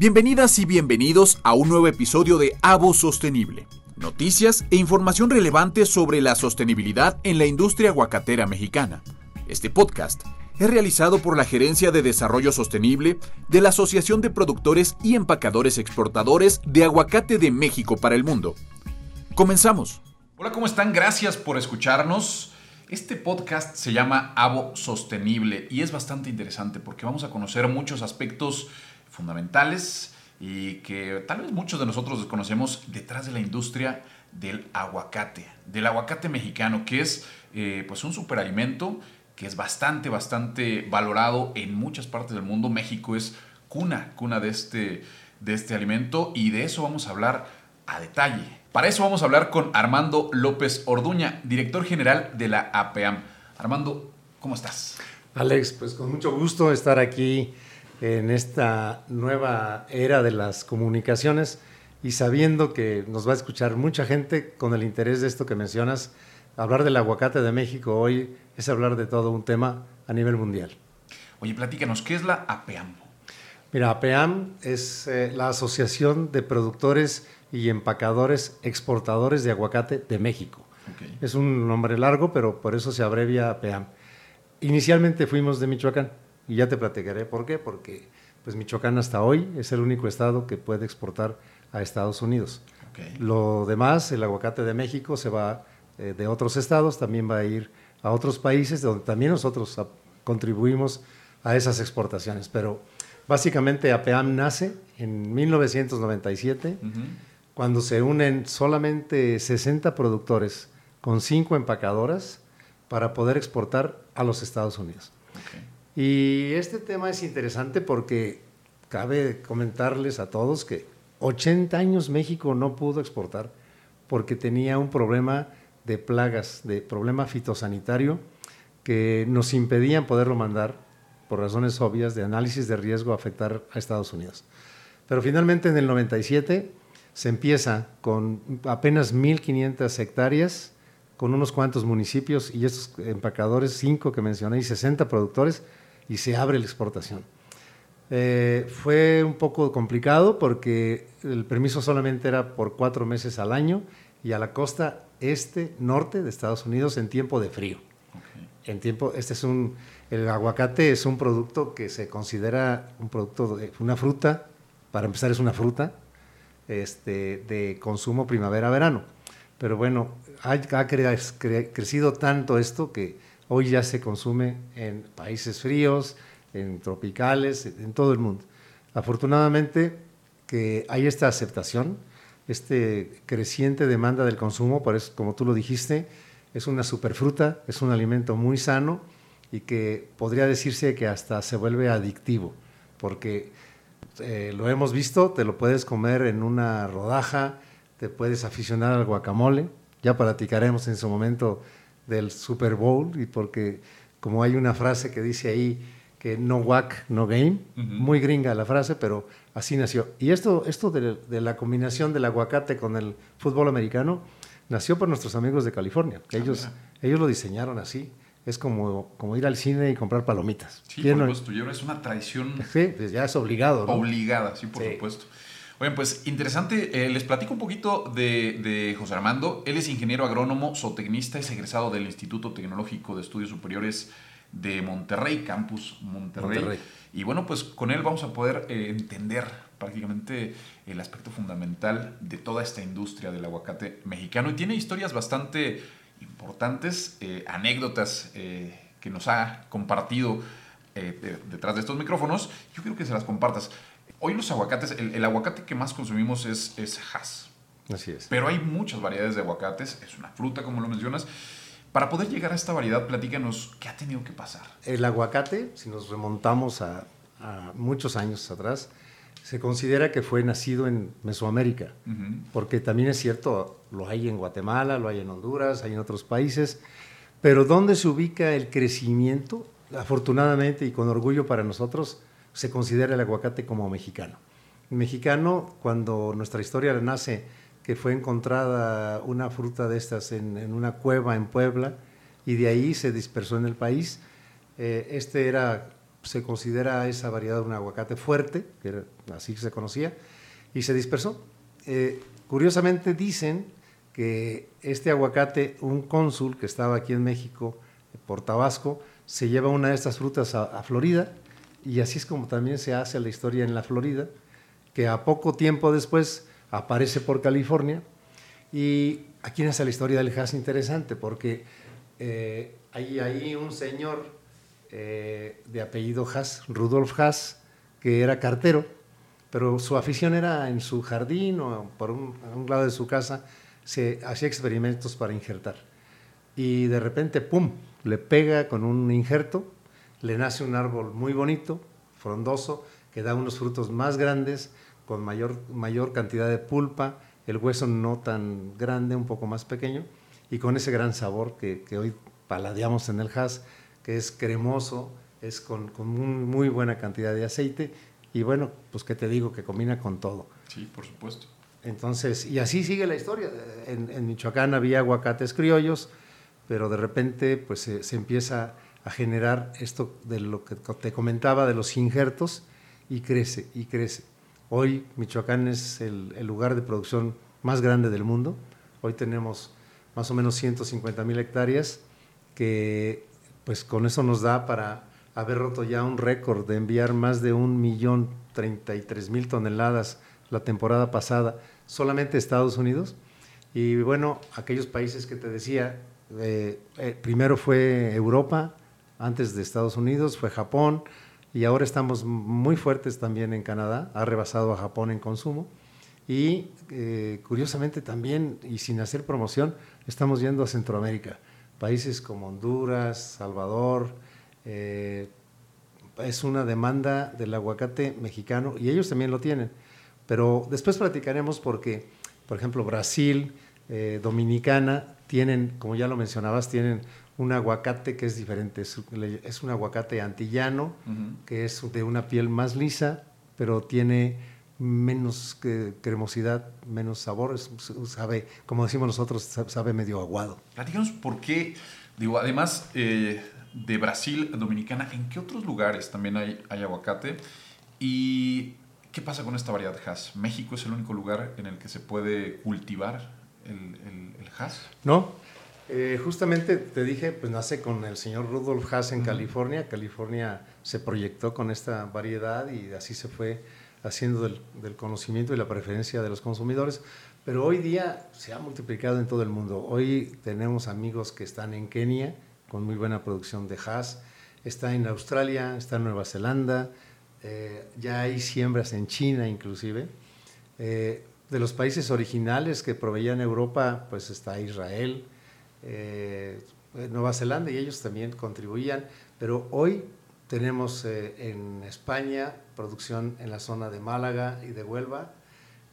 Bienvenidas y bienvenidos a un nuevo episodio de Avo Sostenible. Noticias e información relevante sobre la sostenibilidad en la industria aguacatera mexicana. Este podcast es realizado por la Gerencia de Desarrollo Sostenible de la Asociación de Productores y Empacadores Exportadores de Aguacate de México para el Mundo. Comenzamos. Hola, ¿cómo están? Gracias por escucharnos. Este podcast se llama Avo Sostenible y es bastante interesante porque vamos a conocer muchos aspectos fundamentales y que tal vez muchos de nosotros desconocemos detrás de la industria del aguacate, del aguacate mexicano, que es eh, pues un superalimento que es bastante, bastante valorado en muchas partes del mundo. México es cuna, cuna de este, de este alimento y de eso vamos a hablar a detalle. Para eso vamos a hablar con Armando López Orduña, director general de la APAM. Armando, ¿cómo estás? Alex, pues con mucho gusto estar aquí en esta nueva era de las comunicaciones y sabiendo que nos va a escuchar mucha gente con el interés de esto que mencionas, hablar del aguacate de México hoy es hablar de todo un tema a nivel mundial. Oye, platícanos, ¿qué es la APEAM? Mira, APEAM es eh, la Asociación de Productores y Empacadores Exportadores de Aguacate de México. Es un nombre largo, pero por eso se abrevia APEAM. Inicialmente fuimos de Michoacán y ya te platicaré por qué, porque pues Michoacán hasta hoy es el único estado que puede exportar a Estados Unidos. Lo demás, el aguacate de México se va eh, de otros estados, también va a ir a otros países donde también nosotros contribuimos a esas exportaciones. Pero básicamente APEAM nace en 1997, cuando se unen solamente 60 productores con 5 empacadoras para poder exportar a los Estados Unidos. Y este tema es interesante porque cabe comentarles a todos que 80 años México no pudo exportar porque tenía un problema de plagas, de problema fitosanitario que nos impedían poderlo mandar por razones obvias de análisis de riesgo a afectar a Estados Unidos. Pero finalmente en el 97 se empieza con apenas 1.500 hectáreas, con unos cuantos municipios y estos empacadores, cinco que mencioné, y 60 productores, y se abre la exportación. Eh, fue un poco complicado porque el permiso solamente era por cuatro meses al año y a la costa este, norte de Estados Unidos en tiempo de frío. En tiempo, este es un, el aguacate es un producto que se considera un producto, de, una fruta, para empezar es una fruta, este, de consumo primavera-verano. Pero bueno, ha, ha crecido tanto esto que Hoy ya se consume en países fríos, en tropicales, en todo el mundo. Afortunadamente que hay esta aceptación, este creciente demanda del consumo, por eso, como tú lo dijiste, es una superfruta, es un alimento muy sano y que podría decirse que hasta se vuelve adictivo, porque eh, lo hemos visto, te lo puedes comer en una rodaja, te puedes aficionar al guacamole, ya platicaremos en su momento del Super Bowl y porque como hay una frase que dice ahí que no whack, no game, muy gringa la frase, pero así nació. Y esto, esto de, la combinación del aguacate con el fútbol americano nació por nuestros amigos de California, que ah, ellos, ellos lo diseñaron así. Es como, como ir al cine y comprar palomitas. Sí, por supuesto. es una tradición. Sí, pues ya es obligado. Obligada, sí, por supuesto. Bueno, pues interesante. Eh, les platico un poquito de, José Armando. Él es ingeniero agrónomo, zootecnista, es egresado del Instituto Tecnológico de Estudios Superiores de Monterrey, Campus Monterrey. Y bueno, pues con él vamos a poder eh, entender prácticamente el aspecto fundamental de toda esta industria del aguacate mexicano. Y tiene historias bastante importantes, eh, anécdotas que nos ha compartido detrás de estos micrófonos. Yo quiero que se las compartas. Hoy los aguacates, el, aguacate que más consumimos es, es Hass. Así es. Pero hay muchas variedades de aguacates, es una fruta como lo mencionas. Para poder llegar a esta variedad, platícanos, ¿qué ha tenido que pasar? El aguacate, si nos remontamos a, muchos años atrás, se considera que fue nacido en Mesoamérica, porque también es cierto, lo hay en Guatemala, lo hay en Honduras, hay en otros países, pero ¿dónde se ubica el crecimiento? Afortunadamente y con orgullo para nosotros, se considera el aguacate como mexicano. Mexicano, cuando nuestra historia nace, que fue encontrada una fruta de estas en, una cueva en Puebla y de ahí se dispersó en el país, eh, este era se considera esa variedad un aguacate fuerte, que así se conocía, y se dispersó. Eh, curiosamente dicen que este aguacate, un cónsul que estaba aquí en México, por Tabasco, se lleva una de estas frutas a, Florida, y así es como también se hace la historia en la Florida, que a poco tiempo después aparece por California, y aquí nace la historia del Haas interesante, porque eh, hay ahí un señor eh, de apellido Haas, Rudolf Haas, que era cartero, pero su afición era en su jardín o por un, un lado de su casa, se hacía experimentos para injertar. Y de repente, ¡pum!, le pega con un injerto, le nace un árbol muy bonito, frondoso, que da unos frutos más grandes, con mayor, mayor cantidad de pulpa, el hueso no tan grande, un poco más pequeño, y con ese gran sabor que, que hoy paladeamos en el Haas, que es cremoso, es con, con muy buena cantidad de aceite, y bueno, pues que te digo, que combina con todo. Sí, por supuesto. Entonces, y así sigue la historia. En, Michoacán había aguacates criollos, pero de repente pues se, empieza a generar esto de lo que te comentaba de los injertos y crece y crece. Hoy Michoacán es el, lugar de producción más grande del mundo. Hoy tenemos más o menos 150 mil hectáreas que pues con eso nos da para haber roto ya un récord de enviar más de un millón treinta y tres mil toneladas la temporada pasada solamente Estados Unidos. Y bueno, aquellos países que te decía, eh, eh, primero fue Europa, antes de Estados Unidos, fue Japón, y ahora estamos muy fuertes también en Canadá, ha rebasado a Japón en consumo. Y eh, curiosamente también, y sin hacer promoción, estamos yendo a Centroamérica, países como Honduras, Salvador, es una demanda del aguacate mexicano y ellos también lo tienen. Pero después platicaremos porque, por ejemplo, Brasil, eh, Dominicana, tienen, como ya lo mencionabas, tienen un aguacate que es diferente. Es, un aguacate antillano, que es de una piel más lisa, pero tiene menos cremosidad, menos sabor, sabe, como decimos nosotros, sabe medio aguado. Platícanos por qué, digo, además eh, de Brasil, Dominicana, ¿en qué otros lugares también hay, hay aguacate? Y ¿Qué pasa con esta variedad Hass? ¿México es el único lugar en el que se puede cultivar el, el, Hass? No, eh, justamente te dije, pues nace con el señor Rudolf Haas en California. California se proyectó con esta variedad y así se fue haciendo del, del, conocimiento y la preferencia de los consumidores. Pero hoy día se ha multiplicado en todo el mundo. Hoy tenemos amigos que están en Kenia con muy buena producción de Haas, está en Australia, está en Nueva Zelanda, eh, ya hay siembras en China inclusive. Eh, de los países originales que proveían Europa, pues está Israel, eh, Nueva Zelanda y ellos también contribuían, pero hoy tenemos en España producción en la zona de Málaga y de Huelva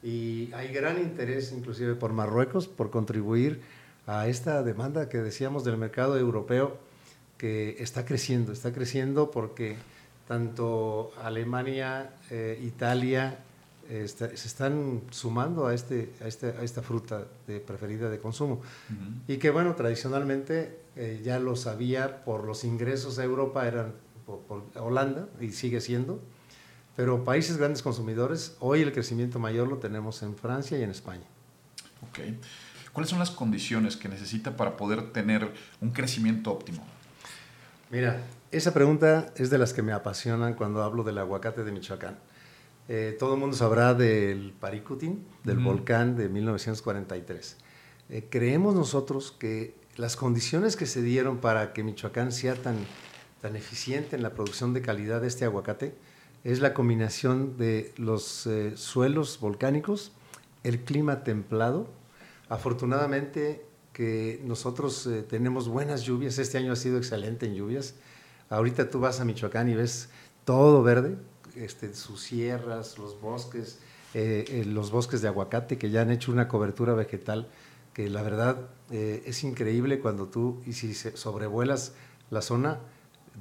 y hay gran interés inclusive por Marruecos por contribuir a esta demanda que decíamos del mercado europeo que está creciendo, está creciendo porque tanto Alemania, eh, Italia, se están sumando a, este, a, este, a esta fruta de preferida de consumo. Y que bueno, tradicionalmente eh, ya lo sabía por los ingresos a Europa, eran por, Holanda y sigue siendo, pero países grandes consumidores, hoy el crecimiento mayor lo tenemos en Francia y en España. Ok. ¿Cuáles son las condiciones que necesita para poder tener un crecimiento óptimo? Mira, esa pregunta es de las que me apasionan cuando hablo del aguacate de Michoacán. Eh, todo el mundo sabrá del Paricutín, del volcán de 1943. Eh, creemos nosotros que las condiciones que se dieron para que Michoacán sea tan, tan eficiente en la producción de calidad de este aguacate es la combinación de los eh, suelos volcánicos, el clima templado. Afortunadamente, que nosotros eh, tenemos buenas lluvias, este año ha sido excelente en lluvias. Ahorita tú vas a Michoacán y ves todo verde, este, sus sierras, los bosques, eh, eh, los bosques de aguacate que ya han hecho una cobertura vegetal que la verdad es increíble cuando tú, y si sobrevuelas la zona,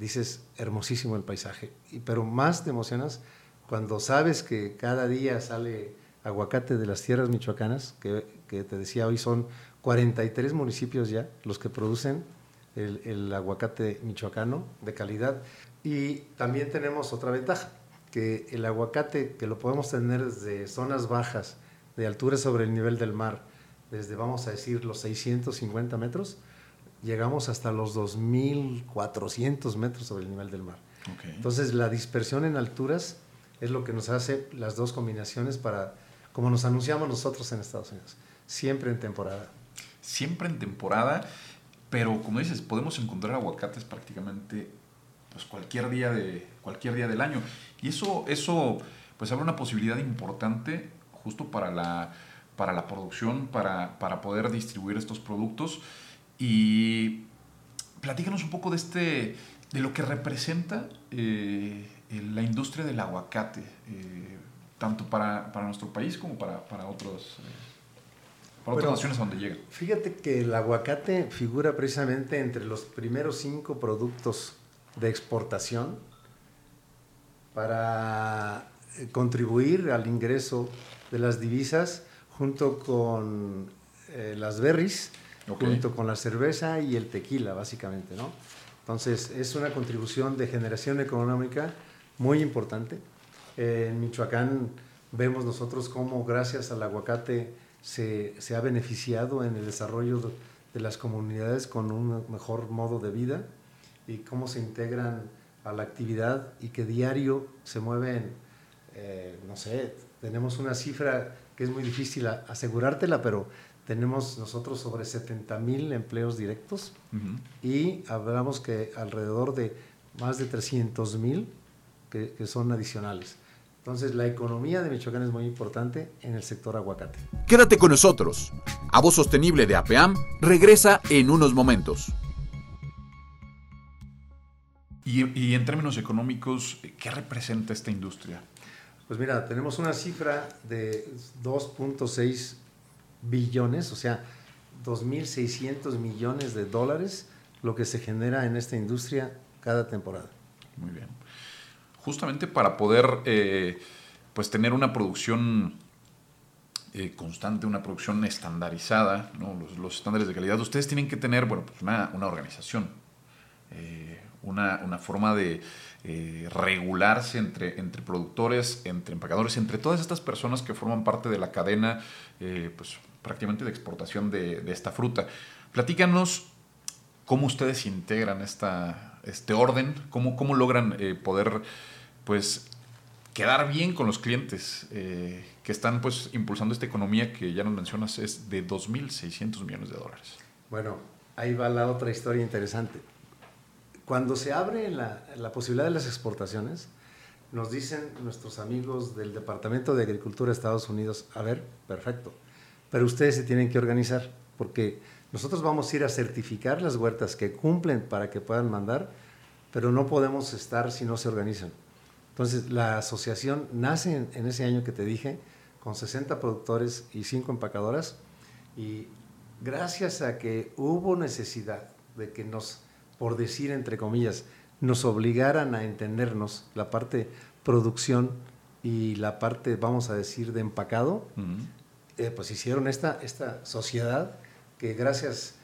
dices hermosísimo el paisaje, y, pero más te emocionas cuando sabes que cada día sale aguacate de las tierras michoacanas, que, que te decía hoy son 43 municipios ya los que producen el, aguacate michoacano de calidad. Y también tenemos otra ventaja, que el aguacate que lo podemos tener desde zonas bajas, de altura sobre el nivel del mar, desde vamos a decir los 650 metros, llegamos hasta los 2.400 metros sobre el nivel del mar. Entonces la dispersión en alturas es lo que nos hace las dos combinaciones para, como nos anunciamos nosotros en Estados Unidos, siempre en temporada. Siempre en temporada, pero como dices, podemos encontrar aguacates prácticamente pues, cualquier, día de, cualquier día del año. Y eso, eso pues abre una posibilidad importante justo para la, para la producción, para, para poder distribuir estos productos. Y platícanos un poco de, este, de lo que representa eh, la industria del aguacate, eh, tanto para, nuestro país como para, otros, eh, para otras naciones a donde llega. Fíjate que el aguacate figura precisamente entre los primeros cinco productos de exportación para contribuir al ingreso de las divisas junto con las berries junto con la cerveza y el tequila, básicamente, ¿no? Entonces, es una contribución de generación económica muy importante. en Michoacán vemos nosotros cómo gracias al aguacate se, se, ha beneficiado en el desarrollo de las comunidades con un mejor modo de vida y cómo se integran a la actividad y que diario se mueven, eh, no sé, tenemos una cifra que es muy difícil asegurártela, pero tenemos nosotros sobre 70 mil empleos directos y hablamos que alrededor de más de 300 mil que, son adicionales. Entonces, la economía de Michoacán es muy importante en el sector aguacate. Quédate con nosotros. A voz sostenible de APAM regresa en unos momentos. Y, y, en términos económicos, ¿qué representa esta industria? Pues mira, tenemos una cifra de 2.6 billones, o sea, 2.600 millones de dólares lo que se genera en esta industria cada temporada. Muy bien. Justamente para poder eh, pues tener una producción eh, constante, una producción estandarizada, los, estándares de calidad, ustedes tienen que tener bueno, pues una, organización, eh, una, forma de regularse entre, entre productores, entre empacadores, entre todas estas personas que forman parte de la cadena pues, prácticamente de exportación de, esta fruta. Platícanos cómo ustedes integran esta, este orden, cómo, cómo logran eh, poder pues quedar bien con los clientes eh, que están pues impulsando esta economía que ya nos mencionas es de 2.600 millones de dólares. Bueno, ahí va la otra historia interesante. Cuando se abre la, la posibilidad de las exportaciones, nos dicen nuestros amigos del Departamento de Agricultura de Estados Unidos, a ver, perfecto, pero ustedes se tienen que organizar, porque nosotros vamos a ir a certificar las huertas que cumplen para que puedan mandar, pero no podemos estar si no se organizan. Entonces, la asociación nace en, ese año que te dije, con 60 productores y 5 empacadoras, y gracias a que hubo necesidad de que nos, por decir entre comillas, nos obligaran a entendernos la parte producción y la parte, vamos a decir, de empacado, eh, pues hicieron esta, esta sociedad que gracias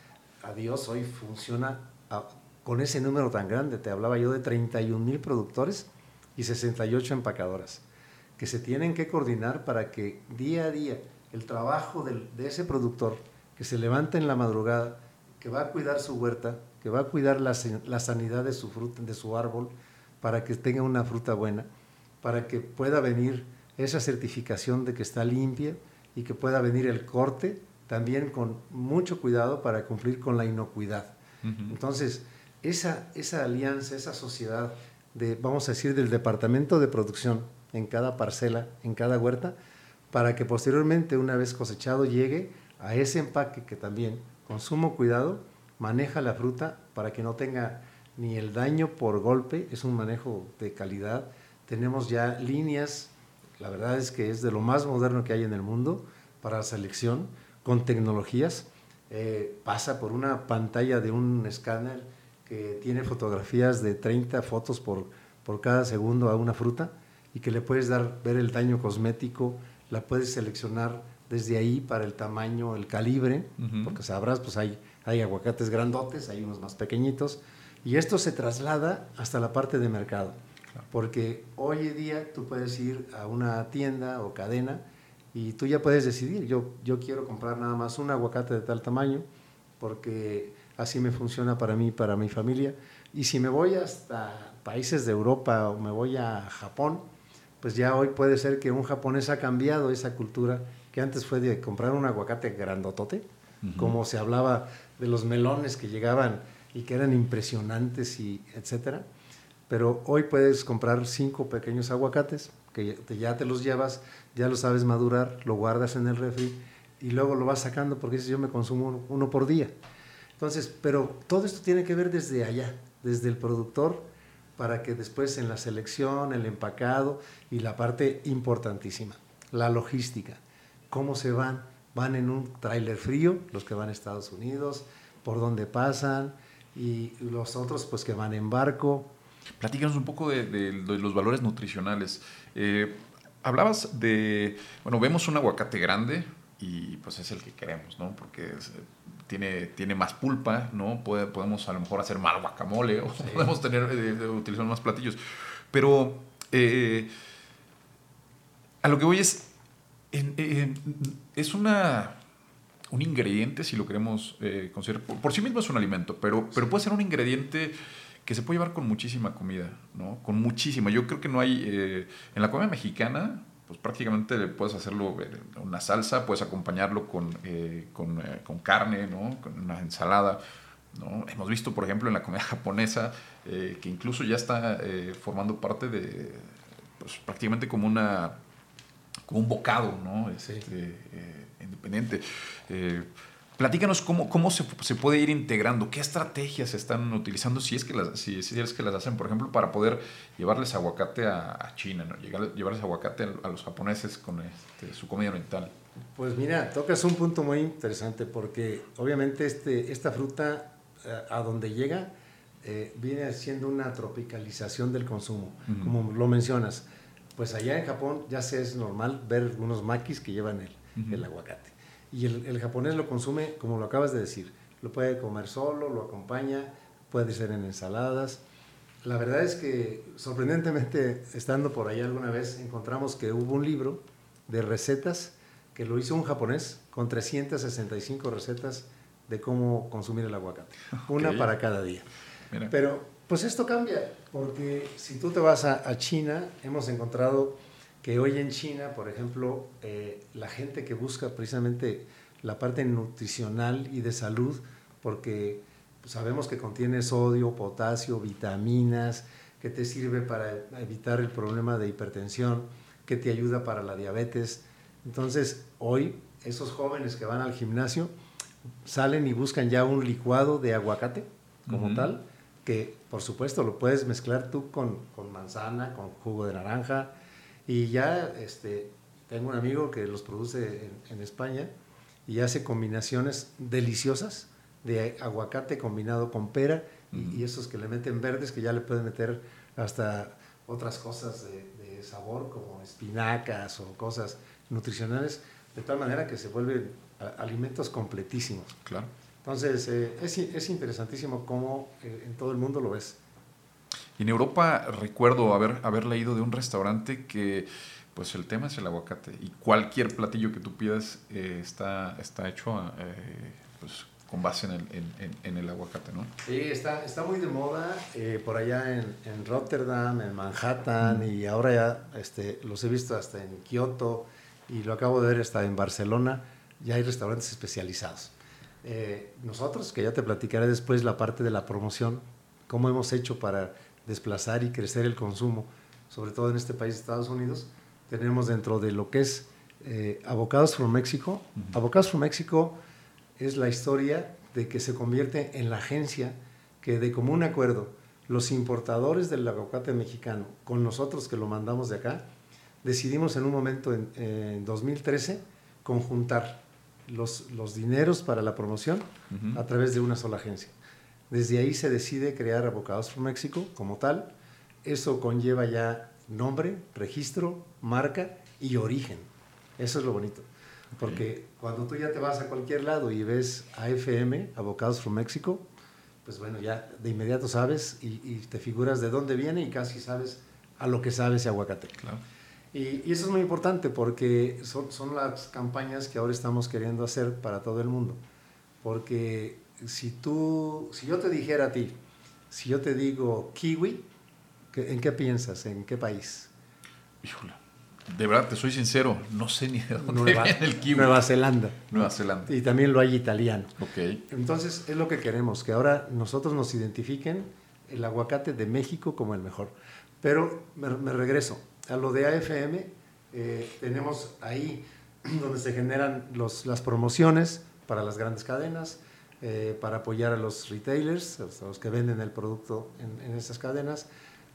a Dios hoy funciona con ese número tan grande. Te hablaba yo de 31 mil productores y 68 empacadoras que se tienen que coordinar para que día a día el trabajo de ese productor que se levanta en la madrugada, que va a cuidar su huerta, que va a cuidar la, la sanidad de su, fruta, de su árbol, para que tenga una fruta buena, para que pueda venir esa certificación de que está limpia, y que pueda venir el corte también con mucho cuidado para cumplir con la inocuidad. Entonces, esa, esa alianza, esa sociedad de, vamos a decir, del departamento de producción en cada parcela, en cada huerta, para que posteriormente, una vez cosechado, llegue a ese empaque que también, con sumo cuidado, maneja la fruta para que no tenga ni el daño por golpe, es un manejo de calidad. Tenemos ya líneas la verdad es que es de lo más moderno que hay en el mundo para la selección, con tecnologías. Eh, pasa por una pantalla de un escáner que tiene fotografías de 30 fotos por, por cada segundo a una fruta y que le puedes dar, ver el daño cosmético, la puedes seleccionar desde ahí para el tamaño, el calibre, porque sabrás, pues hay, hay aguacates grandotes, hay unos más pequeñitos, y esto se traslada hasta la parte de mercado, porque hoy en día tú puedes ir a una tienda o cadena y tú ya puedes decidir, yo, yo quiero comprar nada más un aguacate de tal tamaño, porque así me funciona para mí, para mi familia, y si me voy hasta países de Europa o me voy a Japón, pues ya hoy puede ser que un japonés ha cambiado esa cultura que antes fue de comprar un aguacate grandotote, como se hablaba de los melones que llegaban y que eran impresionantes y etcétera. Pero hoy puedes comprar cinco pequeños aguacates que ya te los llevas, ya lo sabes madurar, lo guardas en el refri y luego lo vas sacando porque dices yo me consumo uno por día. Entonces, pero todo esto tiene que ver desde allá, desde el productor, para que después en la selección, el empacado y la parte importantísima, la logística, cómo se van, van en un tráiler frío, los que van a Estados Unidos, por dónde pasan, y los otros pues que van en barco. Platícanos un poco de, los valores nutricionales. Eh, hablabas de, bueno, vemos un aguacate grande y pues es el que queremos, ¿no? Porque tiene, tiene más pulpa, ¿no? podemos a lo mejor hacer más guacamole o podemos tener, eh, utilizar más platillos. Pero eh, a lo que voy es, es una, un ingrediente, si lo queremos eh, considerar, por, sí mismo es un alimento, pero, pero puede ser un ingrediente que se puede llevar con muchísima comida, ¿no? Con muchísima. Yo creo que no hay, en la comida mexicana, pues prácticamente puedes hacerlo una salsa, puedes acompañarlo con, eh, con, eh, con, carne, ¿no? con una ensalada. ¿no? Hemos visto, por ejemplo, en la comida japonesa, eh, que incluso ya está formando parte de, pues, prácticamente como, una, un bocado ¿no? Este, independiente. Platícanos cómo, cómo se, se, puede ir integrando, qué estrategias se están utilizando, si es que las, si, es que las hacen, por ejemplo, para poder llevarles aguacate a, China, ¿no? llevarles aguacate a, los japoneses con este, su comida oriental. Pues mira, tocas un punto muy interesante porque obviamente este, esta fruta eh, a donde llega eh, viene siendo una tropicalización del consumo, como lo mencionas. Pues allá en Japón ya se es normal ver algunos maquis que llevan el, el aguacate. Y el, japonés lo consume, como lo acabas de decir, lo puede comer solo, lo acompaña, puede ser en ensaladas. La verdad es que sorprendentemente, estando por allá alguna vez, encontramos que hubo un libro de recetas que lo hizo un japonés con 365 recetas de cómo consumir el aguacate. Una para cada día. Pero pues esto cambia, porque si tú te vas a, a China, hemos encontrado que hoy en China, por ejemplo, eh, la gente que busca precisamente la parte nutricional y de salud, porque sabemos que contiene sodio, potasio, vitaminas, que te sirve para evitar el problema de hipertensión, que te ayuda para la diabetes. Entonces, hoy esos jóvenes que van al gimnasio salen y buscan ya un licuado de aguacate como tal, que por supuesto lo puedes mezclar tú con, con manzana, con jugo de naranja, y ya este, tengo un amigo que los produce en, España y hace combinaciones deliciosas de aguacate combinado con pera y, esos que le meten verdes que ya le pueden meter hasta otras cosas de, sabor como espinacas o cosas nutricionales, de tal manera que se vuelven alimentos completísimos. Claro. Entonces, eh, es, es, interesantísimo cómo eh, en todo el mundo lo ves en Europa recuerdo haber, haber leído de un restaurante que pues el tema es el aguacate y cualquier platillo que tú pidas eh, está, está hecho eh, pues, con base en el, en, el, aguacate, ¿no? Sí, está, está muy de moda eh, por allá en, en, Rotterdam, en Manhattan y ahora ya este, los he visto hasta en Kioto y lo acabo de ver hasta en Barcelona, ya hay restaurantes especializados. Nosotros, que ya te platicaré después la parte de la promoción, cómo hemos hecho para desplazar y crecer el consumo, sobre todo en este país, Estados Unidos, tenemos dentro de lo que es eh, Avocados from Mexico. Avocados from Mexico es la historia de que se convierte en la agencia que de común acuerdo los importadores del aguacate mexicano, con nosotros que lo mandamos de acá, decidimos en un momento en, 2013 conjuntar los, los, dineros para la promoción a través de una sola agencia. Desde ahí se decide crear Abogados for México como tal. Eso conlleva ya nombre, registro, marca y origen. Eso es lo bonito. Porque cuando tú ya te vas a cualquier lado y ves AFM, Avocados from Mexico, pues bueno, ya de inmediato sabes y, te figuras de dónde viene y casi sabes a lo que sabe ese aguacate. Claro. Y, y, eso es muy importante porque son, son, las campañas que ahora estamos queriendo hacer para todo el mundo. Porque si tú, si yo te dijera a ti, si yo te digo kiwi, ¿en qué piensas? ¿En qué país? Híjole. De verdad, te soy sincero, no sé ni de dónde Nueva, viene el kiwi. Nueva Zelanda. Nueva Zelanda. Y también lo hay italiano. Ok. Entonces, es lo que queremos, que ahora nosotros nos identifiquen el aguacate de México como el mejor. Pero me, regreso a lo de AFM. Eh, tenemos ahí donde se generan los, las promociones para las grandes cadenas, eh, para apoyar a los retailers, a los que venden el producto en, en esas cadenas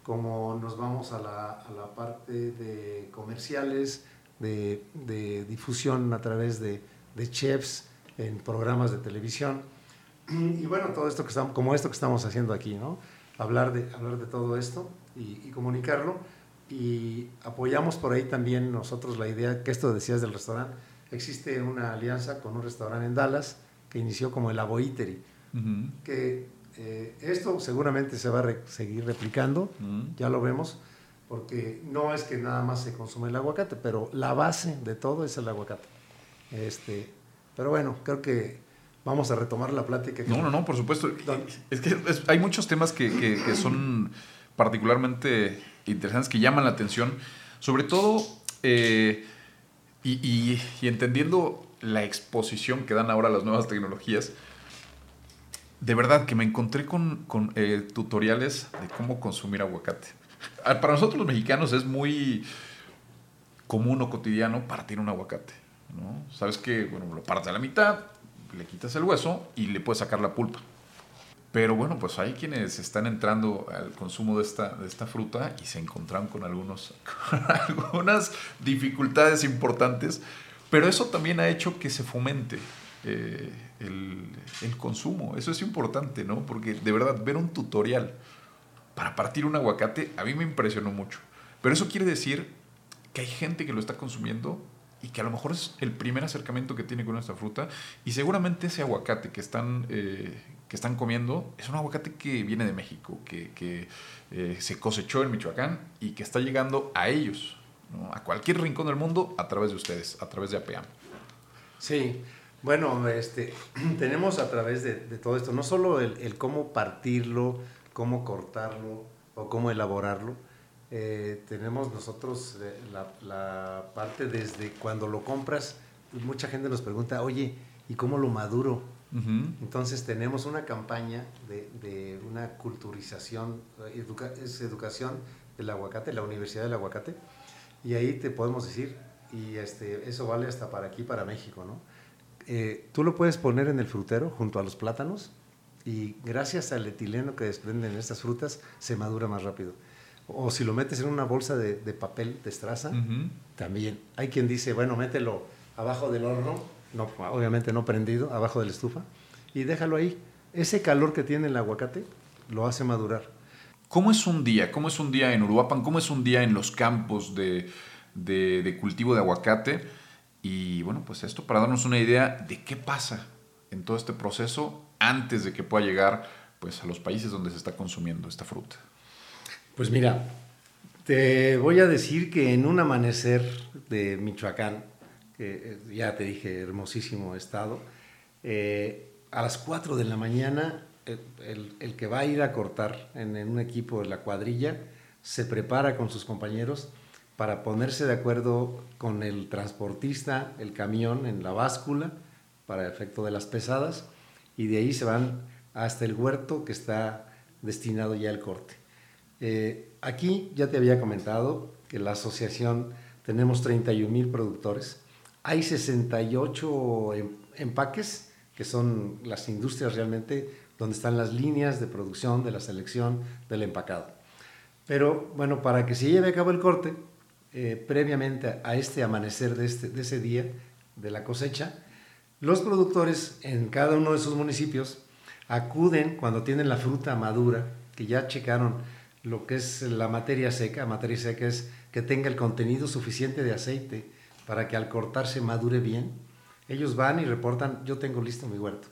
como nos vamos a la, a la parte de comerciales, de, de, difusión a través de, de, chefs en programas de televisión. Y bueno, todo esto que estamos, como esto que estamos haciendo aquí, ¿no? Hablar de, hablar de todo esto y, y comunicarlo. Y apoyamos por ahí también nosotros la idea que esto decías del restaurante. Existe una alianza con un restaurante en Dallas que inició como el Abo Eatery, que eh, esto seguramente se va a seguir replicando, ya lo vemos, porque no es que nada más se consume el aguacate, pero la base de todo es el aguacate. Este, pero bueno, creo que vamos a retomar la plática. No, no, no, por supuesto. Es que hay muchos temas que, que, son particularmente interesantes, que llaman la atención, sobre todo, eh, y, entendiendo la exposición que dan ahora las nuevas tecnologías, de verdad que me encontré con, eh, tutoriales de cómo consumir aguacate. Ah, para nosotros los mexicanos es muy común o cotidiano partir un aguacate. ¿no? Sabes que, bueno, lo partes a la mitad, le quitas el hueso y le puedes sacar la pulpa. Pero bueno, pues hay quienes están entrando al consumo de esta, de esta fruta y se encontraron con, algunos, algunas dificultades importantes, pero eso también ha hecho que se fomente eh, el, el, consumo. Eso es importante, ¿no? Porque de verdad, ver un tutorial para partir un aguacate a mí me impresionó mucho. Pero eso quiere decir que hay gente que lo está consumiendo y que a lo mejor es el primer acercamiento que tiene con esta fruta y seguramente ese aguacate que están, eh, que están comiendo es un aguacate que viene de México, que, que eh, se cosechó en Michoacán y que está llegando a ellos, a cualquier rincón del mundo a través de ustedes, a través de APEAM. Sí, bueno, este, tenemos a través de, todo esto, no solo el, cómo partirlo, cómo cortarlo o cómo elaborarlo, eh, tenemos nosotros eh, la, parte desde cuando lo compras, mucha gente nos pregunta, oye, ¿y cómo lo maduro? Entonces tenemos una campaña de, una culturización, es educación del aguacate, la Universidad del Aguacate, y ahí te podemos decir, y este, eso vale hasta para aquí, para México, ¿no? Eh, tú lo puedes poner en el frutero junto a los plátanos y gracias al etileno que desprenden estas frutas se madura más rápido. O si lo metes en una bolsa de, papel de estraza, también. Hay quien dice, bueno, mételo abajo del horno, no, obviamente no prendido, abajo de la estufa, y déjalo ahí. Ese calor que tiene el aguacate lo hace madurar. ¿Cómo es un día? ¿Cómo es un día en Uruapan? ¿Cómo es un día en los campos de, de cultivo de aguacate? Y bueno, pues esto para darnos una idea de qué pasa en todo este proceso antes de que pueda llegar pues, a los países donde se está consumiendo esta fruta. Pues mira, te voy a decir que en un amanecer de Michoacán, eh, ya te dije, hermosísimo estado, eh, a las 4 de la mañana el, que va a ir a cortar en, en un equipo de la cuadrilla se prepara con sus compañeros para ponerse de acuerdo con el transportista, el camión en la báscula, para el efecto de las pesadas, y de ahí se van hasta el huerto que está destinado ya al corte. Eh, aquí ya te había comentado que la asociación tenemos 31 mil productores, hay 68 em, empaques, que son las industrias realmente donde están las líneas de producción, de la selección, del empacado. Pero bueno, para que se lleve a cabo el corte, eh, previamente a este amanecer de, este, de ese día de la cosecha, los productores en cada uno de sus municipios acuden cuando tienen la fruta madura, que ya checaron lo que es la materia seca. Materia seca es que tenga el contenido suficiente de aceite para que al cortarse madure bien, ellos van y reportan, yo tengo listo mi huerto.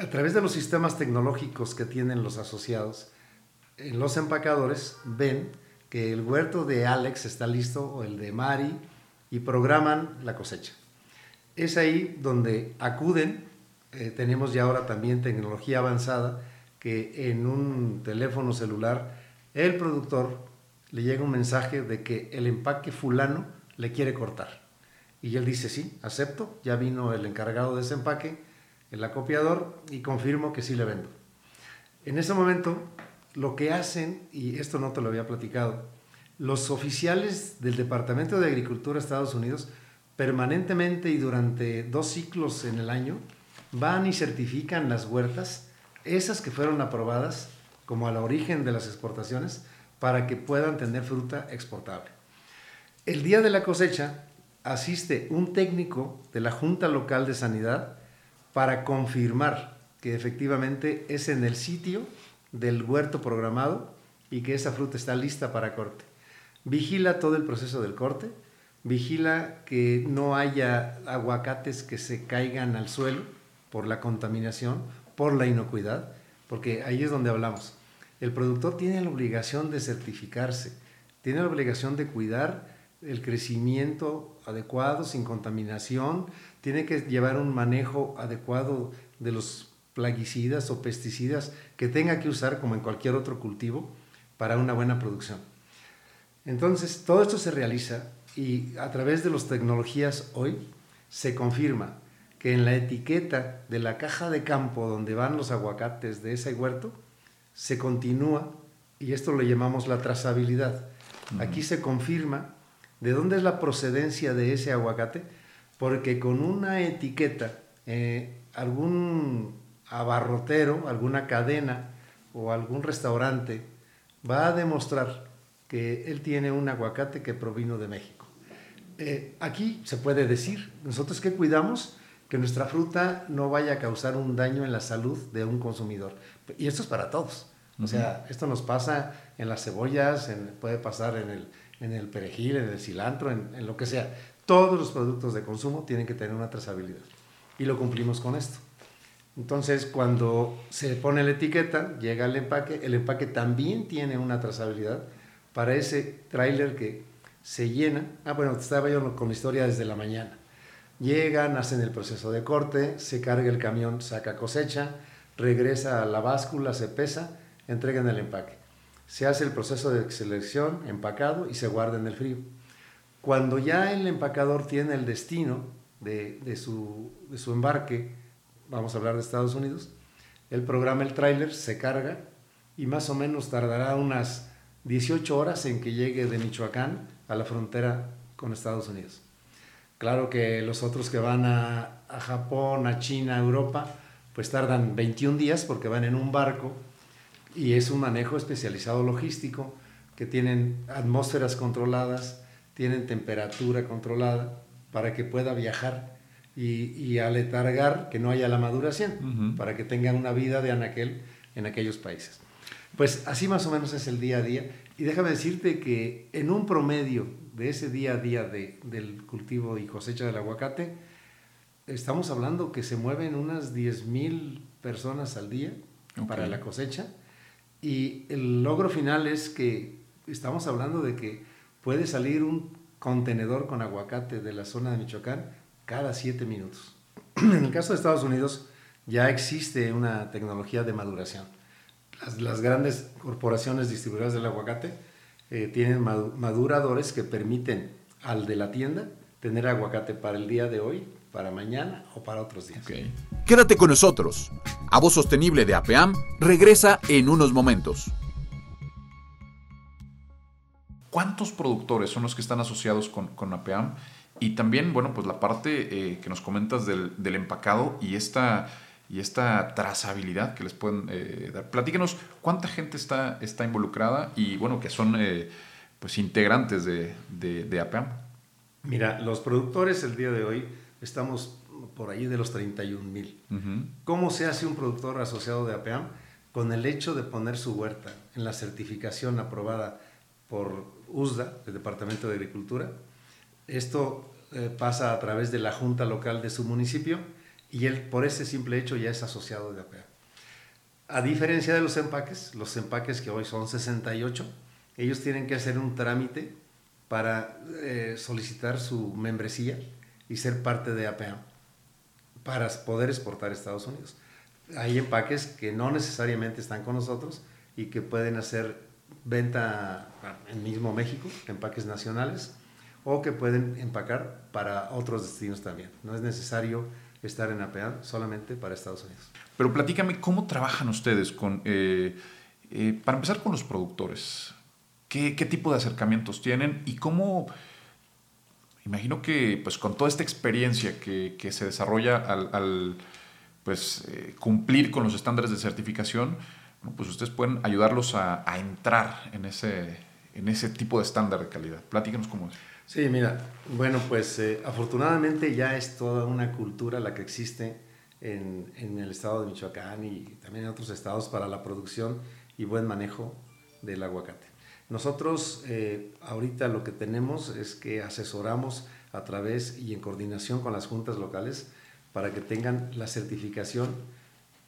A través de los sistemas tecnológicos que tienen los asociados, los empacadores ven que el huerto de Alex está listo o el de Mari y programan la cosecha. Es ahí donde acuden, eh, tenemos ya ahora también tecnología avanzada, que en un teléfono celular el productor le llega un mensaje de que el empaque fulano le quiere cortar. Y él dice, sí, acepto, ya vino el encargado de ese empaque, el acopiador, y confirmo que sí le vendo. En ese momento, lo que hacen, y esto no te lo había platicado, los oficiales del Departamento de Agricultura de Estados Unidos permanentemente y durante dos ciclos en el año van y certifican las huertas, esas que fueron aprobadas como al origen de las exportaciones, para que puedan tener fruta exportable. El día de la cosecha asiste un técnico de la Junta Local de Sanidad para confirmar que efectivamente es en el sitio del huerto programado y que esa fruta está lista para corte. Vigila todo el proceso del corte, vigila que no haya aguacates que se caigan al suelo por la contaminación, por la inocuidad, porque ahí es donde hablamos. El productor tiene la obligación de certificarse, tiene la obligación de cuidar el crecimiento adecuado, sin contaminación, tiene que llevar un manejo adecuado de los plaguicidas o pesticidas que tenga que usar como en cualquier otro cultivo para una buena producción. Entonces, todo esto se realiza y a través de las tecnologías hoy se confirma que en la etiqueta de la caja de campo donde van los aguacates de ese huerto, se continúa, y esto lo llamamos la trazabilidad. Aquí se confirma de dónde es la procedencia de ese aguacate, porque con una etiqueta, eh, algún abarrotero, alguna cadena o algún restaurante va a demostrar que él tiene un aguacate que provino de México. Eh, aquí se puede decir, nosotros que cuidamos que nuestra fruta no vaya a causar un daño en la salud de un consumidor. Y esto es para todos. O sea, esto nos pasa en las cebollas, puede pasar en el, en el, perejil, en el cilantro, en, en, lo que sea. Todos los productos de consumo tienen que tener una trazabilidad. Y lo cumplimos con esto. Entonces, cuando se pone la etiqueta, llega el empaque, el empaque también tiene una trazabilidad para ese tráiler que se llena. Ah, bueno, estaba yo con la historia desde la mañana. Llegan, hacen el proceso de corte, se carga el camión, saca cosecha, regresa a la báscula, se pesa, entregan el empaque. Se hace el proceso de selección, empacado y se guarda en el frío. Cuando ya el empacador tiene el destino de, su, embarque, vamos a hablar de Estados Unidos, el programa el tráiler, se carga y más o menos tardará unas 18 horas en que llegue de Michoacán a la frontera con Estados Unidos. Claro que los otros que van a, a Japón, a China, a Europa, pues tardan 21 días porque van en un barco y es un manejo especializado logístico que tienen atmósferas controladas, tienen temperatura controlada para que pueda viajar y, y aletargar que no haya la maduración, para que tengan una vida de anaquel en aquellos países. Pues así más o menos es el día a día. Y déjame decirte que en un promedio de ese día a día de, del cultivo y cosecha del aguacate, estamos hablando que se mueven unas 10.000 personas al día para la cosecha. Y el logro final es que estamos hablando de que puede salir un contenedor con aguacate de la zona de Michoacán cada 7 minutos. en el caso de Estados Unidos ya existe una tecnología de maduración. Las, grandes corporaciones distribuidoras del aguacate eh, tienen maduradores que permiten al de la tienda tener aguacate para el día de hoy, para mañana o para otros días. Quédate con nosotros. A Voz Sostenible de APEAM regresa en unos momentos. ¿Cuántos productores son los que están asociados con, con APEAM? Y también, bueno, pues la parte eh, que nos comentas del, del, empacado y esta, y esta trazabilidad que les pueden eh, dar. Platíquenos cuánta gente está, está involucrada y, bueno, que son eh, pues integrantes de, de, de APEAM. Mira, los productores el día de hoy estamos por ahí de los 31 mil. ¿Cómo se hace un productor asociado de APEAM? Con el hecho de poner su huerta en la certificación aprobada por USDA, el Departamento de Agricultura. Esto eh, pasa a través de la junta local de su municipio y él por ese simple hecho ya es asociado de APEAM. A diferencia de los empaques, los empaques que hoy son 68, ellos tienen que hacer un trámite para eh, solicitar su membresía y ser parte de APEAM para poder exportar a Estados Unidos. Hay empaques que no necesariamente están con nosotros y que pueden hacer venta en mismo México, empaques nacionales, o que pueden empacar para otros destinos también. No es necesario estar en APEAM solamente para Estados Unidos. Pero platícame, ¿cómo trabajan ustedes con, eh, eh, para empezar con los productores? ¿Qué, ¿Qué, tipo de acercamientos tienen y cómo, imagino que pues con toda esta experiencia que, que se desarrolla al, pues, eh, cumplir con los estándares de certificación, pues ustedes pueden ayudarlos a, entrar en ese, en ese tipo de estándar de calidad. Platícanos cómo es. Sí, mira, bueno, pues eh, afortunadamente ya es toda una cultura la que existe en, en, el estado de Michoacán y también en otros estados para la producción y buen manejo del aguacate. Nosotros eh, ahorita lo que tenemos es que asesoramos a través y en coordinación con las juntas locales para que tengan la certificación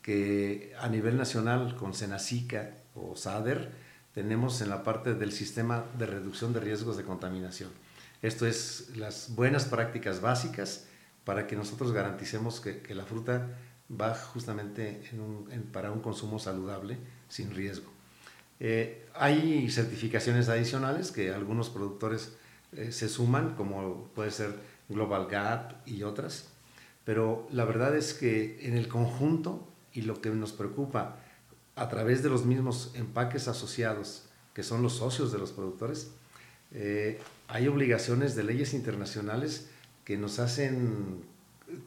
que a nivel nacional con Senacica o SADER tenemos en la parte del sistema de reducción de riesgos de contaminación. Esto es las buenas prácticas básicas para que nosotros garanticemos que, la fruta va justamente para un consumo saludable sin riesgo. Eh, hay certificaciones adicionales que algunos productores eh, se suman, como puede ser Global Gap y otras, pero la verdad es que en el conjunto y lo que nos preocupa a través de los mismos empaques asociados, que son los socios de los productores, eh, hay obligaciones de leyes internacionales que nos hacen,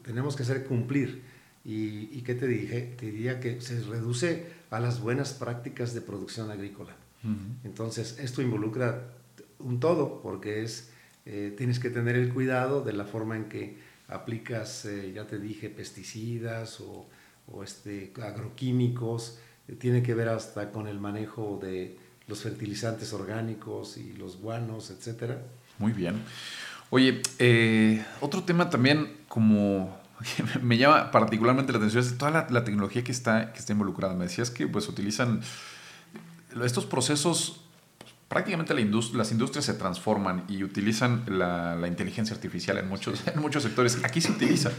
tenemos que hacer cumplir. ¿Y, y qué te, dije? te diría? Que se reduce a las buenas prácticas de producción agrícola. Uh -huh. Entonces, esto involucra un todo, porque es, eh, tienes que tener el cuidado de la forma en que aplicas, eh, ya te dije, pesticidas o, o este, agroquímicos, eh, tiene que ver hasta con el manejo de los fertilizantes orgánicos y los guanos, etcétera. Muy bien. Oye, eh, otro tema también como me llama particularmente la atención es toda la, la, tecnología que está, que está involucrada. Me decías que pues utilizan estos procesos, prácticamente la las industrias se transforman y utilizan la, la inteligencia artificial en muchos, en muchos sectores. Aquí se utiliza.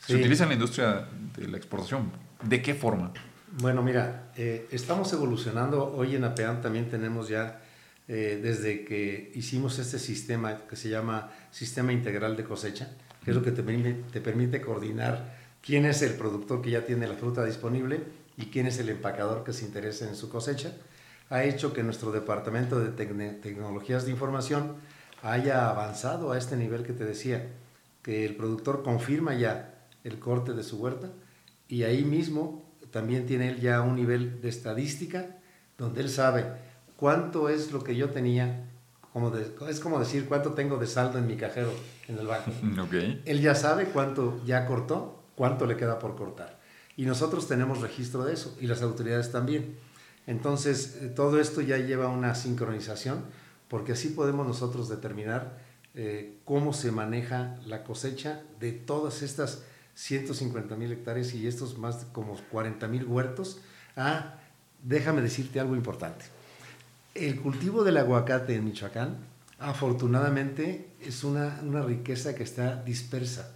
Se sí. utiliza en la industria de la exportación. ¿De qué forma? Bueno, mira, eh, estamos evolucionando. Hoy en APEAM también tenemos ya, eh, desde que hicimos este sistema que se llama Sistema Integral de Cosecha, que es lo que te permite, te permite coordinar quién es el productor que ya tiene la fruta disponible y quién es el empacador que se interesa en su cosecha, ha hecho que nuestro departamento de tecnologías de información haya avanzado a este nivel que te decía, que el productor confirma ya el corte de su huerta y ahí mismo también tiene él ya un nivel de estadística donde él sabe cuánto es lo que yo tenía, como de, es como decir cuánto tengo de saldo en mi cajero en el banco. Okay. Él ya sabe cuánto ya cortó, cuánto le queda por cortar. Y nosotros tenemos registro de eso y las autoridades también. Entonces, eh, todo esto ya lleva una sincronización porque así podemos nosotros determinar eh, cómo se maneja la cosecha de todas estas 150 mil hectáreas y estos más como 40 mil huertos. Ah, déjame decirte algo importante. El cultivo del aguacate en Michoacán, afortunadamente, es una, una riqueza que está dispersa.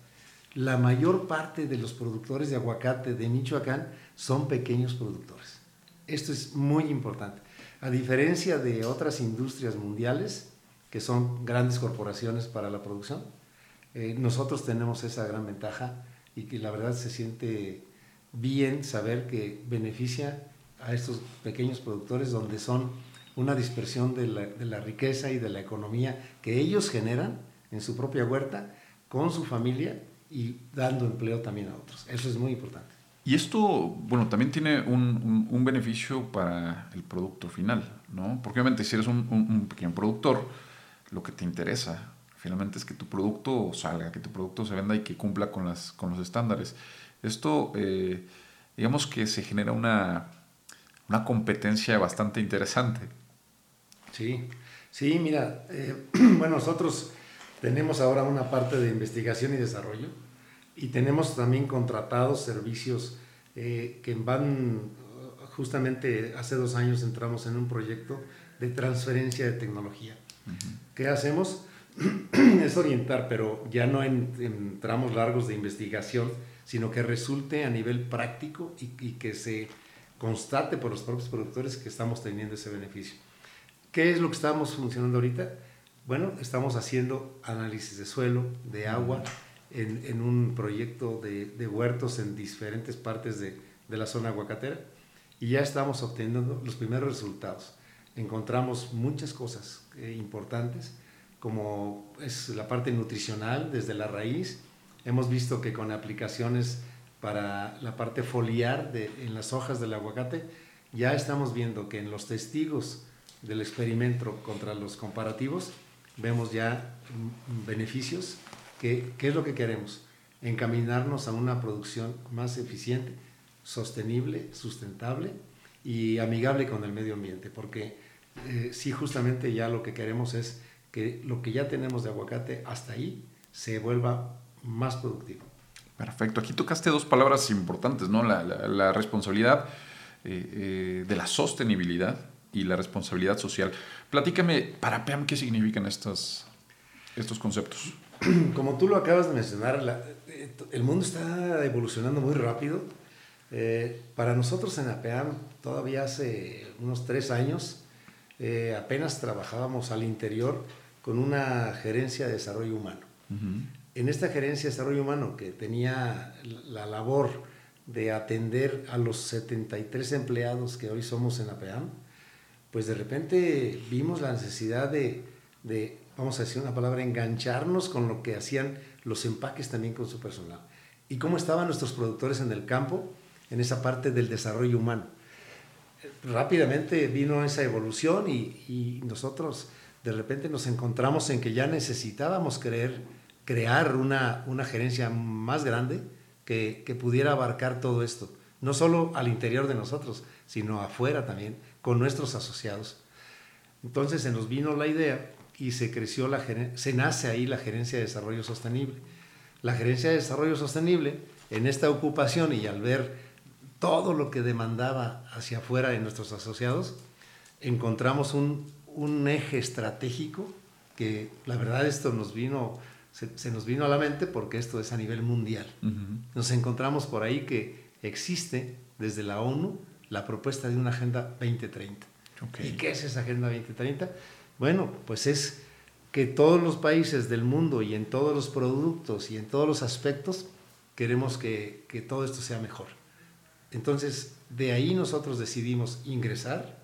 La mayor parte de los productores de aguacate de Michoacán son pequeños productores. Esto es muy importante. A diferencia de otras industrias mundiales, que son grandes corporaciones para la producción, eh, nosotros tenemos esa gran ventaja y que la verdad se siente bien saber que beneficia a estos pequeños productores donde son una dispersión de la, riqueza y de la economía que ellos generan en su propia huerta con su familia y dando empleo también a otros. Eso es muy importante. Y esto, bueno, también tiene un, beneficio para el producto final, ¿no? Porque obviamente si eres un, un pequeño productor, lo que te interesa finalmente es que tu producto salga, que tu producto se venda y que cumpla con, las, con los estándares. Esto, eh, digamos que se genera una, una competencia bastante interesante. Sí, sí, mira, eh, bueno, nosotros tenemos ahora una parte de investigación y desarrollo y tenemos también contratados servicios eh, que van, justamente hace dos años entramos en un proyecto de transferencia de tecnología. ¿Qué hacemos? es orientar, pero ya no en, tramos largos de investigación, sino que resulte a nivel práctico y, y, que se constate por los propios productores que estamos teniendo ese beneficio. ¿Qué es lo que estamos funcionando ahorita? Bueno, estamos haciendo análisis de suelo, de agua, en, un proyecto de, huertos en diferentes partes de, de la zona aguacatera y ya estamos obteniendo los primeros resultados. Encontramos muchas cosas eh, importantes como es la parte nutricional desde la raíz. Hemos visto que con aplicaciones para la parte foliar de, en las hojas del aguacate, ya estamos viendo que en los testigos del experimento contra los comparativos, vemos ya beneficios. que ¿Qué es lo que queremos? Encaminarnos a una producción más eficiente, sostenible, sustentable y amigable con el medio ambiente, porque eh, sí, justamente ya lo que queremos es que lo que ya tenemos de aguacate hasta ahí se vuelva más productivo. Perfecto. Aquí tocaste dos palabras importantes, ¿no? La, responsabilidad eh, eh, de la sostenibilidad y la responsabilidad social. Platícame, para PEAM, ¿qué significan estos, estos conceptos? Como tú lo acabas de mencionar, el mundo está evolucionando muy rápido. Eh, para nosotros en APEAM, todavía hace unos tres años, apenas trabajábamos al interior con una gerencia de desarrollo humano. En esta gerencia de desarrollo humano que tenía la labor de atender a los 73 empleados que hoy somos en APEAM, pues de repente vimos la necesidad de, de, vamos a decir una palabra, engancharnos con lo que hacían los empaques también con su personal. Y cómo estaban nuestros productores en el campo, en esa parte del desarrollo humano. Rápidamente vino esa evolución y, nosotros de repente nos encontramos en que ya necesitábamos creer, crear una, una gerencia más grande que, que, pudiera abarcar todo esto, no solo al interior de nosotros, sino afuera también, con nuestros asociados. Entonces se nos vino la idea y se creció la se nace ahí la gerencia de desarrollo sostenible. La gerencia de desarrollo sostenible, en esta ocupación y al ver todo lo que demandaba hacia afuera de nuestros asociados, encontramos un, un eje estratégico que la verdad esto nos vino, se, nos vino a la mente porque esto es a nivel mundial. Nos encontramos por ahí que existe desde la ONU la propuesta de una Agenda 2030. ¿Y qué es esa Agenda 2030? Bueno, pues es que todos los países del mundo y en todos los productos y en todos los aspectos queremos que, que todo esto sea mejor. Entonces, de ahí nosotros decidimos ingresar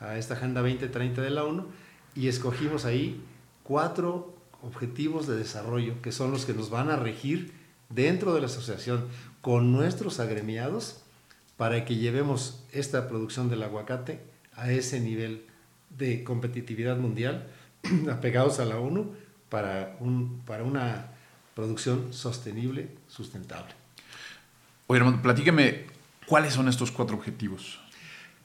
a esta Agenda 2030 de la ONU y escogimos ahí cuatro objetivos de desarrollo que son los que nos van a regir dentro de la asociación con nuestros agremiados para que llevemos esta producción del aguacate a ese nivel de competitividad mundial apegados a la ONU para, un, para una producción sostenible, sustentable. Oye, hermano, platíqueme, ¿cuáles son estos cuatro objetivos?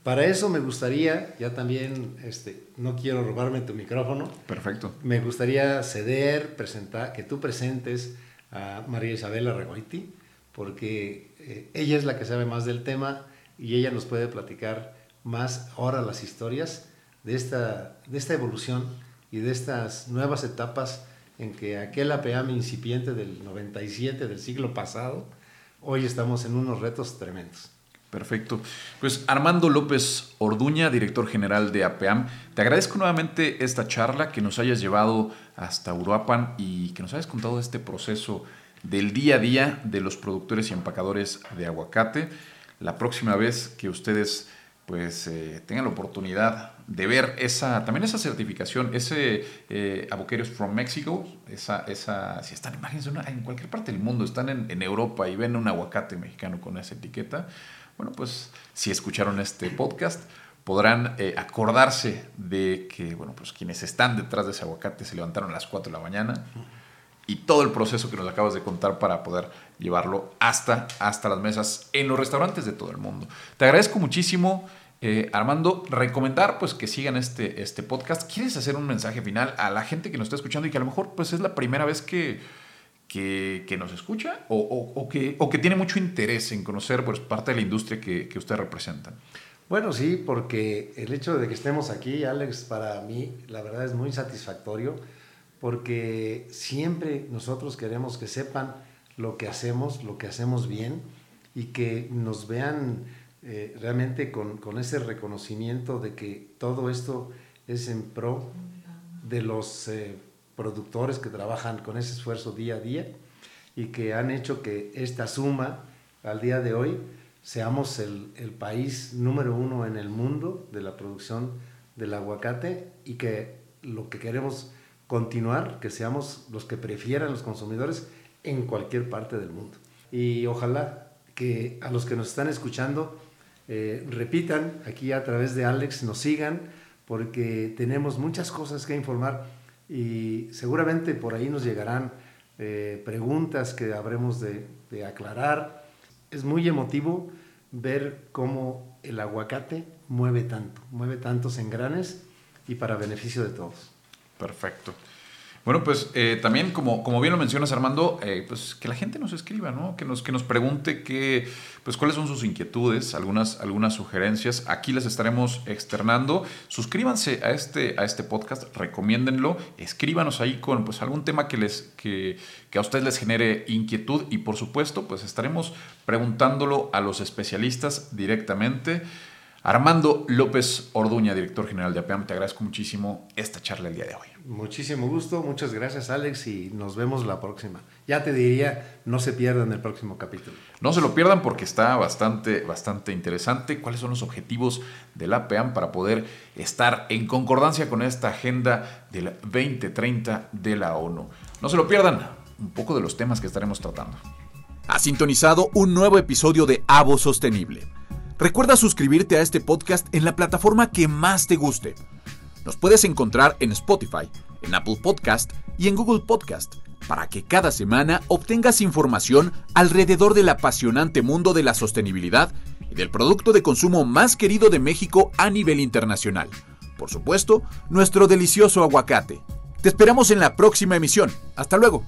Para eso me gustaría, ya también, este, no quiero robarme tu micrófono. Perfecto. Me gustaría ceder, presentar, que tú presentes a María Isabela Regoiti, porque eh, ella es la que sabe más del tema y ella nos puede platicar más ahora las historias de esta, de esta evolución y de estas nuevas etapas en que aquel APAM incipiente del 97 del siglo pasado, hoy estamos en unos retos tremendos. Perfecto. Pues Armando López Orduña, director general de APEAM, te agradezco nuevamente esta charla, que nos hayas llevado hasta Uruapan y que nos hayas contado este proceso del día a día de los productores y empacadores de aguacate. La próxima vez que ustedes pues eh, tengan la oportunidad de ver esa, también esa certificación, ese eh, from Mexico, esa, esa, si están, imagínense, en cualquier parte del mundo, están en, en Europa y ven un aguacate mexicano con esa etiqueta, bueno, pues si escucharon este podcast, podrán eh, acordarse de que, bueno, pues quienes están detrás de ese aguacate se levantaron a las 4 de la mañana y todo el proceso que nos acabas de contar para poder llevarlo hasta, hasta las mesas en los restaurantes de todo el mundo. Te agradezco muchísimo Eh, Armando, recomendar pues que sigan este, este podcast. ¿Quieres hacer un mensaje final a la gente que nos está escuchando y que a lo mejor pues es la primera vez que, que, nos escucha o, que, o que tiene mucho interés en conocer pues, parte de la industria que, que usted representa? Bueno, sí, porque el hecho de que estemos aquí, Alex, para mí la verdad es muy satisfactorio porque siempre nosotros queremos que sepan lo que hacemos, lo que hacemos bien y que nos vean eh, realmente con, ese reconocimiento de que todo esto es en pro de los eh, productores que trabajan con ese esfuerzo día a día y que han hecho que esta suma al día de hoy seamos el, el país número uno en el mundo de la producción del aguacate y que lo que queremos continuar, que seamos los que prefieran los consumidores en cualquier parte del mundo. Y ojalá que a los que nos están escuchando eh, repitan aquí a través de Alex, nos sigan, porque tenemos muchas cosas que informar y seguramente por ahí nos llegarán eh, preguntas que habremos de, de aclarar. Es muy emotivo ver cómo el aguacate mueve tanto, mueve tantos engranes y para beneficio de todos. Perfecto. Bueno, pues eh, también, como, como bien lo mencionas, Armando, eh, pues que la gente nos escriba, ¿no? Que nos, que nos pregunte qué, pues, cuáles son sus inquietudes, algunas, algunas sugerencias. Aquí las estaremos externando. Suscríbanse a este, a este podcast, recomiéndenlo, escríbanos ahí con pues, algún tema que, les, que, que a ustedes les genere inquietud y, por supuesto, pues estaremos preguntándolo a los especialistas directamente. Armando López Orduña, director general de APAM, te agradezco muchísimo esta charla el día de hoy. Muchísimo gusto, muchas gracias Alex y nos vemos la próxima. Ya te diría, no se pierdan el próximo capítulo. No se lo pierdan porque está bastante, bastante interesante. ¿Cuáles son los objetivos de la APAM para poder estar en concordancia con esta agenda del 2030 de la ONU? No se lo pierdan, un poco de los temas que estaremos tratando. Ha sintonizado un nuevo episodio de Avo Sostenible Recuerda suscribirte a este podcast en la plataforma que más te guste. Nos puedes encontrar en Spotify, en Apple Podcast y en Google Podcast para que cada semana obtengas información alrededor del apasionante mundo de la sostenibilidad y del producto de consumo más querido de México a nivel internacional. Por supuesto, nuestro delicioso aguacate. Te esperamos en la próxima emisión. Hasta luego.